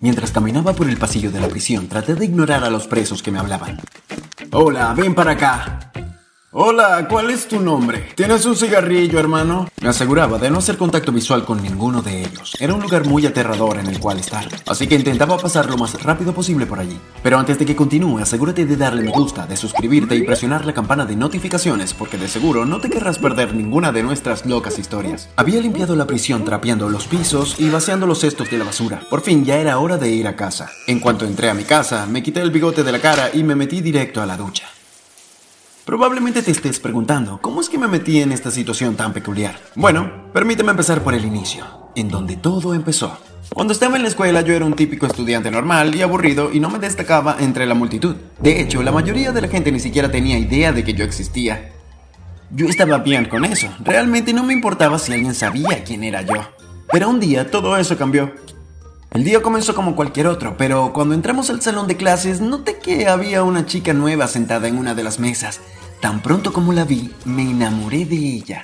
Mientras caminaba por el pasillo de la prisión, traté de ignorar a los presos que me hablaban. Hola, ven para acá. Hola, ¿cuál es tu nombre? ¿Tienes un cigarrillo, hermano? Me aseguraba de no hacer contacto visual con ninguno de ellos. Era un lugar muy aterrador en el cual estar, así que intentaba pasar lo más rápido posible por allí. Pero antes de que continúe, asegúrate de darle me gusta, de suscribirte y presionar la campana de notificaciones, porque de seguro no te querrás perder ninguna de nuestras locas historias. Había limpiado la prisión trapeando los pisos y vaciando los cestos de la basura. Por fin ya era hora de ir a casa. En cuanto entré a mi casa, me quité el bigote de la cara y me metí directo a la ducha. Probablemente te estés preguntando, ¿cómo es que me metí en esta situación tan peculiar? Bueno, permíteme empezar por el inicio, en donde todo empezó. Cuando estaba en la escuela yo era un típico estudiante normal y aburrido y no me destacaba entre la multitud. De hecho, la mayoría de la gente ni siquiera tenía idea de que yo existía. Yo estaba bien con eso, realmente no me importaba si alguien sabía quién era yo. Pero un día todo eso cambió. El día comenzó como cualquier otro, pero cuando entramos al salón de clases noté que había una chica nueva sentada en una de las mesas. Tan pronto como la vi, me enamoré de ella.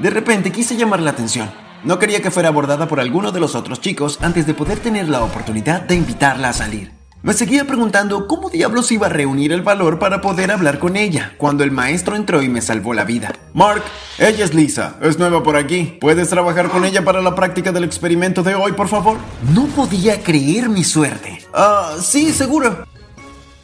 De repente quise llamar la atención. No quería que fuera abordada por alguno de los otros chicos antes de poder tener la oportunidad de invitarla a salir. Me seguía preguntando cómo diablos iba a reunir el valor para poder hablar con ella, cuando el maestro entró y me salvó la vida. Mark, ella es Lisa, es nueva por aquí. ¿Puedes trabajar con ella para la práctica del experimento de hoy, por favor? No podía creer mi suerte. Ah, sí, seguro.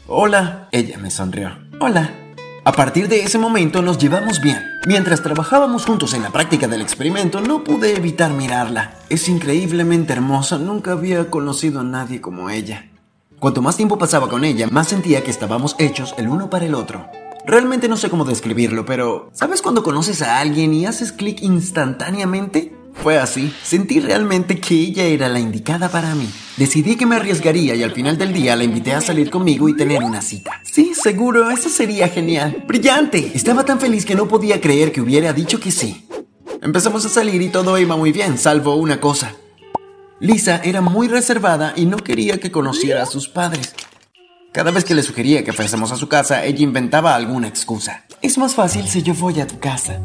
Hola, ella me sonrió. Hola. A partir de ese momento nos llevamos bien. Mientras trabajábamos juntos en la práctica del experimento, no pude evitar mirarla. Es increíblemente hermosa, nunca había conocido a nadie como ella. Cuanto más tiempo pasaba con ella, más sentía que estábamos hechos el uno para el otro. Realmente no sé cómo describirlo, pero ¿sabes cuando conoces a alguien y haces clic instantáneamente? Fue así. Sentí realmente que ella era la indicada para mí. Decidí que me arriesgaría y al final del día la invité a salir conmigo y tener una cita. Sí, seguro, eso sería genial. ¡Brillante! Estaba tan feliz que no podía creer que hubiera dicho que sí. Empezamos a salir y todo iba muy bien, salvo una cosa. Lisa era muy reservada y no quería que conociera a sus padres. Cada vez que le sugería que fuésemos a su casa, ella inventaba alguna excusa. Es más fácil si yo voy a tu casa.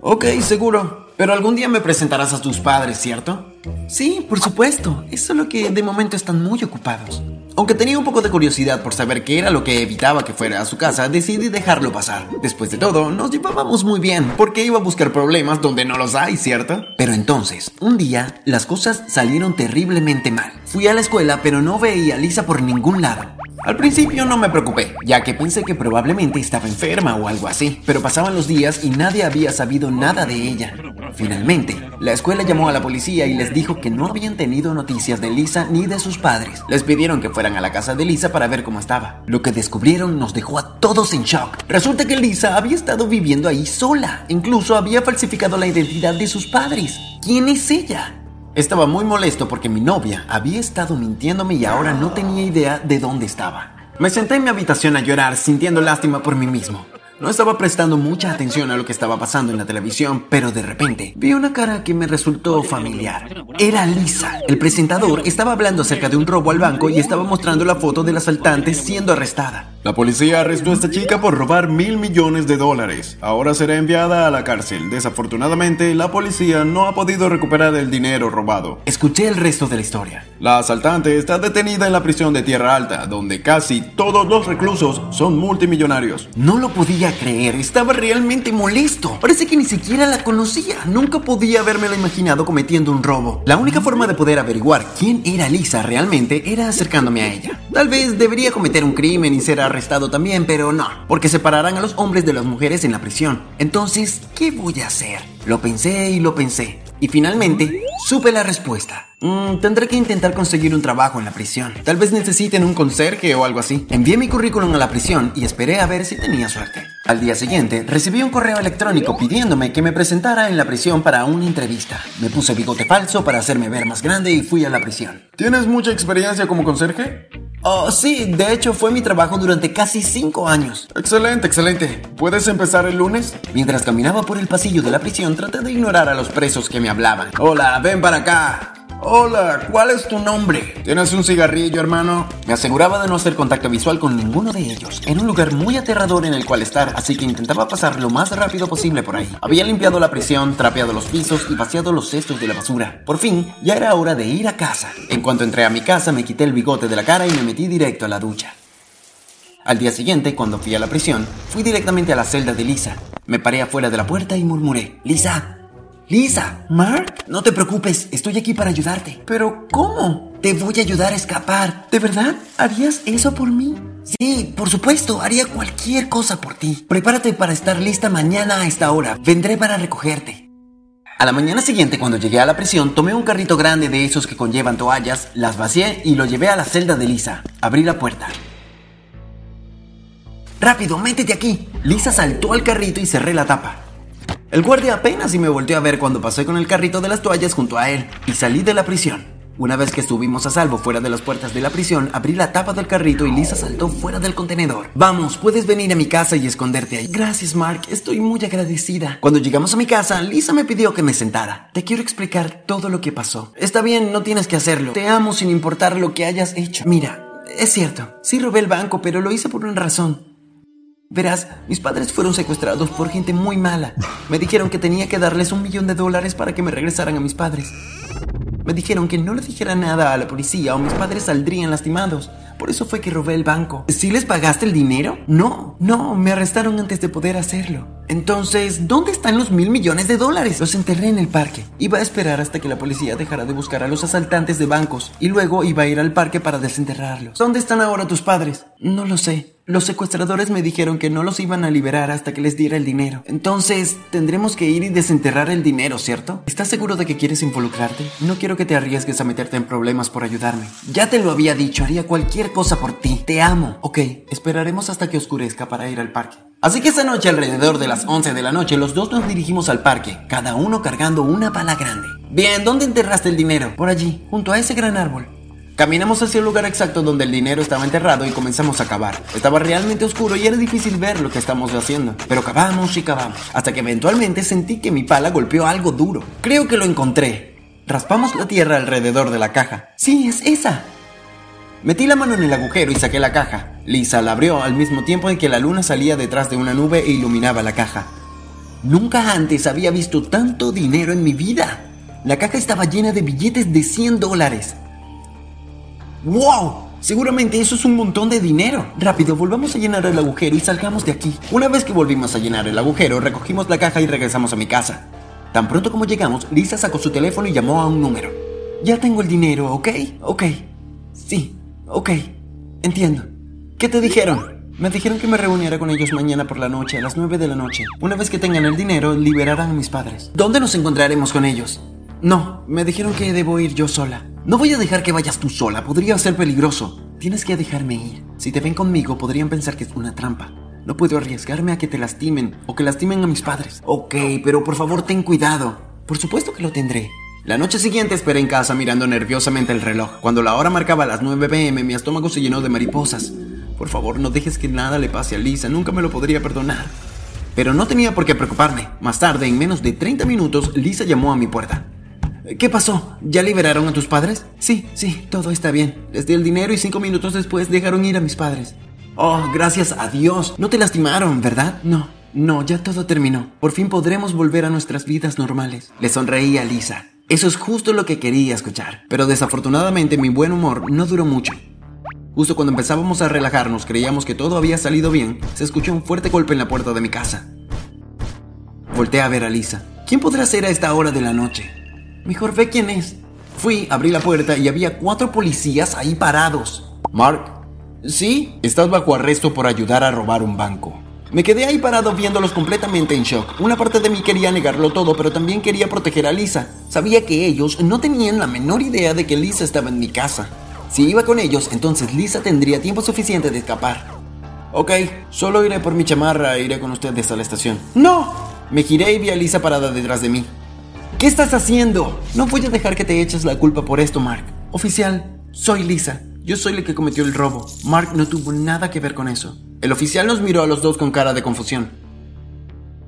Ok, seguro. Pero algún día me presentarás a tus padres, ¿cierto? Sí, por supuesto. Es solo que de momento están muy ocupados. Aunque tenía un poco de curiosidad por saber qué era lo que evitaba que fuera a su casa, decidí dejarlo pasar. Después de todo, nos llevábamos muy bien, porque iba a buscar problemas donde no los hay, ¿cierto? Pero entonces, un día, las cosas salieron terriblemente mal. Fui a la escuela, pero no veía a Lisa por ningún lado. Al principio no me preocupé, ya que pensé que probablemente estaba enferma o algo así, pero pasaban los días y nadie había sabido nada de ella. Finalmente, la escuela llamó a la policía y les dijo que no habían tenido noticias de Lisa ni de sus padres. Les pidieron que fueran a la casa de Lisa para ver cómo estaba. Lo que descubrieron nos dejó a todos en shock. Resulta que Lisa había estado viviendo ahí sola, incluso había falsificado la identidad de sus padres. ¿Quién es ella? Estaba muy molesto porque mi novia había estado mintiéndome y ahora no tenía idea de dónde estaba. Me senté en mi habitación a llorar sintiendo lástima por mí mismo. No estaba prestando mucha atención a lo que estaba pasando en la televisión, pero de repente vi una cara que me resultó familiar. Era Lisa. El presentador estaba hablando acerca de un robo al banco y estaba mostrando la foto del asaltante siendo arrestada. La policía arrestó a esta chica por robar mil millones de dólares. Ahora será enviada a la cárcel. Desafortunadamente, la policía no ha podido recuperar el dinero robado. Escuché el resto de la historia. La asaltante está detenida en la prisión de Tierra Alta, donde casi todos los reclusos son multimillonarios. No lo podía creer, estaba realmente molesto. Parece que ni siquiera la conocía. Nunca podía habérmela imaginado cometiendo un robo. La única forma de poder averiguar quién era Lisa realmente era acercándome a ella. Tal vez debería cometer un crimen y ser arrestado también, pero no, porque separarán a los hombres de las mujeres en la prisión. Entonces, ¿qué voy a hacer? Lo pensé y lo pensé. Y finalmente, supe la respuesta. Mm, tendré que intentar conseguir un trabajo en la prisión. Tal vez necesiten un conserje o algo así. Envié mi currículum a la prisión y esperé a ver si tenía suerte. Al día siguiente, recibí un correo electrónico pidiéndome que me presentara en la prisión para una entrevista. Me puse bigote falso para hacerme ver más grande y fui a la prisión. ¿Tienes mucha experiencia como conserje? Oh, sí, de hecho fue mi trabajo durante casi cinco años. Excelente, excelente. ¿Puedes empezar el lunes? Mientras caminaba por el pasillo de la prisión, traté de ignorar a los presos que me hablaban. Hola, ven para acá. Hola, ¿cuál es tu nombre? ¿Tienes un cigarrillo, hermano? Me aseguraba de no hacer contacto visual con ninguno de ellos. Era un lugar muy aterrador en el cual estar, así que intentaba pasar lo más rápido posible por ahí. Había limpiado la prisión, trapeado los pisos y vaciado los cestos de la basura. Por fin, ya era hora de ir a casa. En cuanto entré a mi casa, me quité el bigote de la cara y me metí directo a la ducha. Al día siguiente, cuando fui a la prisión, fui directamente a la celda de Lisa. Me paré afuera de la puerta y murmuré, Lisa, Lisa, Mark, no te preocupes, estoy aquí para ayudarte. Pero, ¿cómo? Te voy a ayudar a escapar. ¿De verdad? ¿Harías eso por mí? Sí, por supuesto, haría cualquier cosa por ti. Prepárate para estar lista mañana a esta hora. Vendré para recogerte. A la mañana siguiente, cuando llegué a la prisión, tomé un carrito grande de esos que conllevan toallas, las vacié y lo llevé a la celda de Lisa. Abrí la puerta. ¡Rápido, métete aquí! Lisa saltó al carrito y cerré la tapa. El guardia apenas y me volteó a ver cuando pasé con el carrito de las toallas junto a él y salí de la prisión. Una vez que estuvimos a salvo fuera de las puertas de la prisión, abrí la tapa del carrito y Lisa saltó fuera del contenedor. Vamos, puedes venir a mi casa y esconderte ahí. Gracias, Mark, estoy muy agradecida. Cuando llegamos a mi casa, Lisa me pidió que me sentara. Te quiero explicar todo lo que pasó. Está bien, no tienes que hacerlo. Te amo sin importar lo que hayas hecho. Mira, es cierto, sí robé el banco, pero lo hice por una razón. Verás, mis padres fueron secuestrados por gente muy mala. Me dijeron que tenía que darles un millón de dólares para que me regresaran a mis padres. Me dijeron que no le dijera nada a la policía o mis padres saldrían lastimados. Por eso fue que robé el banco. ¿Sí les pagaste el dinero? No, no, me arrestaron antes de poder hacerlo. Entonces, ¿dónde están los mil millones de dólares? Los enterré en el parque. Iba a esperar hasta que la policía dejara de buscar a los asaltantes de bancos y luego iba a ir al parque para desenterrarlos. ¿Dónde están ahora tus padres? No lo sé. Los secuestradores me dijeron que no los iban a liberar hasta que les diera el dinero. Entonces, tendremos que ir y desenterrar el dinero, ¿cierto? ¿Estás seguro de que quieres involucrarte? No quiero que te arriesgues a meterte en problemas por ayudarme. Ya te lo había dicho, haría cualquier cosa por ti. Te amo. Ok, esperaremos hasta que oscurezca para ir al parque. Así que esa noche, alrededor de las 11 de la noche, los dos nos dirigimos al parque, cada uno cargando una pala grande. Bien, ¿dónde enterraste el dinero? Por allí, junto a ese gran árbol. Caminamos hacia el lugar exacto donde el dinero estaba enterrado y comenzamos a cavar. Estaba realmente oscuro y era difícil ver lo que estábamos haciendo, pero cavamos y cavamos, hasta que eventualmente sentí que mi pala golpeó algo duro. Creo que lo encontré. Raspamos la tierra alrededor de la caja. Sí, es esa. Metí la mano en el agujero y saqué la caja. Lisa la abrió al mismo tiempo en que la luna salía detrás de una nube e iluminaba la caja. Nunca antes había visto tanto dinero en mi vida. La caja estaba llena de billetes de 100 dólares. ¡Wow! Seguramente eso es un montón de dinero. Rápido, volvamos a llenar el agujero y salgamos de aquí. Una vez que volvimos a llenar el agujero, recogimos la caja y regresamos a mi casa. Tan pronto como llegamos, Lisa sacó su teléfono y llamó a un número. Ya tengo el dinero, ¿ok? Ok. Sí, ok. Entiendo. ¿Qué te dijeron? Me dijeron que me reuniera con ellos mañana por la noche, a las 9 de la noche. Una vez que tengan el dinero, liberarán a mis padres. ¿Dónde nos encontraremos con ellos? No, me dijeron que debo ir yo sola. No voy a dejar que vayas tú sola, podría ser peligroso. Tienes que dejarme ir. Si te ven conmigo, podrían pensar que es una trampa. No puedo arriesgarme a que te lastimen o que lastimen a mis padres. Ok, pero por favor ten cuidado. Por supuesto que lo tendré. La noche siguiente esperé en casa mirando nerviosamente el reloj. Cuando la hora marcaba las 9 pm, mi estómago se llenó de mariposas. Por favor, no dejes que nada le pase a Lisa, nunca me lo podría perdonar. Pero no tenía por qué preocuparme. Más tarde, en menos de 30 minutos, Lisa llamó a mi puerta. ¿Qué pasó? ¿Ya liberaron a tus padres? Sí, sí, todo está bien. Les di el dinero y cinco minutos después dejaron ir a mis padres. Oh, gracias a Dios. No te lastimaron, ¿verdad? No, no, ya todo terminó. Por fin podremos volver a nuestras vidas normales. Le sonreí a Lisa. Eso es justo lo que quería escuchar. Pero desafortunadamente mi buen humor no duró mucho. Justo cuando empezábamos a relajarnos, creíamos que todo había salido bien, se escuchó un fuerte golpe en la puerta de mi casa. Volté a ver a Lisa. ¿Quién podrá ser a esta hora de la noche? Mejor ve quién es. Fui, abrí la puerta y había cuatro policías ahí parados. Mark, ¿sí? Estás bajo arresto por ayudar a robar un banco. Me quedé ahí parado viéndolos completamente en shock. Una parte de mí quería negarlo todo, pero también quería proteger a Lisa. Sabía que ellos no tenían la menor idea de que Lisa estaba en mi casa. Si iba con ellos, entonces Lisa tendría tiempo suficiente de escapar. Ok, solo iré por mi chamarra e iré con ustedes a la estación. ¡No! Me giré y vi a Lisa parada detrás de mí. ¿Qué estás haciendo? No voy a dejar que te eches la culpa por esto, Mark. Oficial, soy Lisa. Yo soy el que cometió el robo. Mark no tuvo nada que ver con eso. El oficial nos miró a los dos con cara de confusión.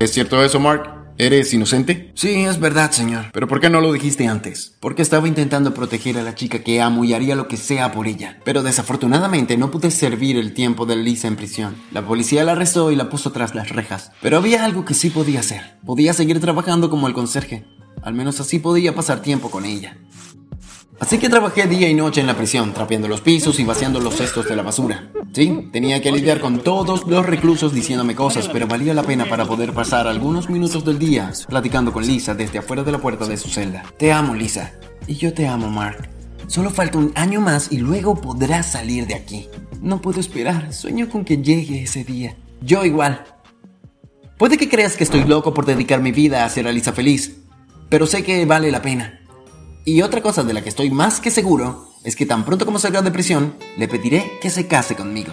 ¿Es cierto eso, Mark? ¿Eres inocente? Sí, es verdad, señor. ¿Pero por qué no lo dijiste antes? Porque estaba intentando proteger a la chica que amo y haría lo que sea por ella. Pero desafortunadamente no pude servir el tiempo de Lisa en prisión. La policía la arrestó y la puso tras las rejas. Pero había algo que sí podía hacer. Podía seguir trabajando como el conserje. Al menos así podía pasar tiempo con ella. Así que trabajé día y noche en la prisión, trapeando los pisos y vaciando los cestos de la basura. Sí, tenía que lidiar con todos los reclusos diciéndome cosas, pero valía la pena para poder pasar algunos minutos del día platicando con Lisa desde afuera de la puerta de su celda. Te amo, Lisa. Y yo te amo, Mark. Solo falta un año más y luego podrás salir de aquí. No puedo esperar, sueño con que llegue ese día. Yo igual. Puede que creas que estoy loco por dedicar mi vida a hacer a Lisa feliz, pero sé que vale la pena. Y otra cosa de la que estoy más que seguro es que tan pronto como salga de prisión, le pediré que se case conmigo.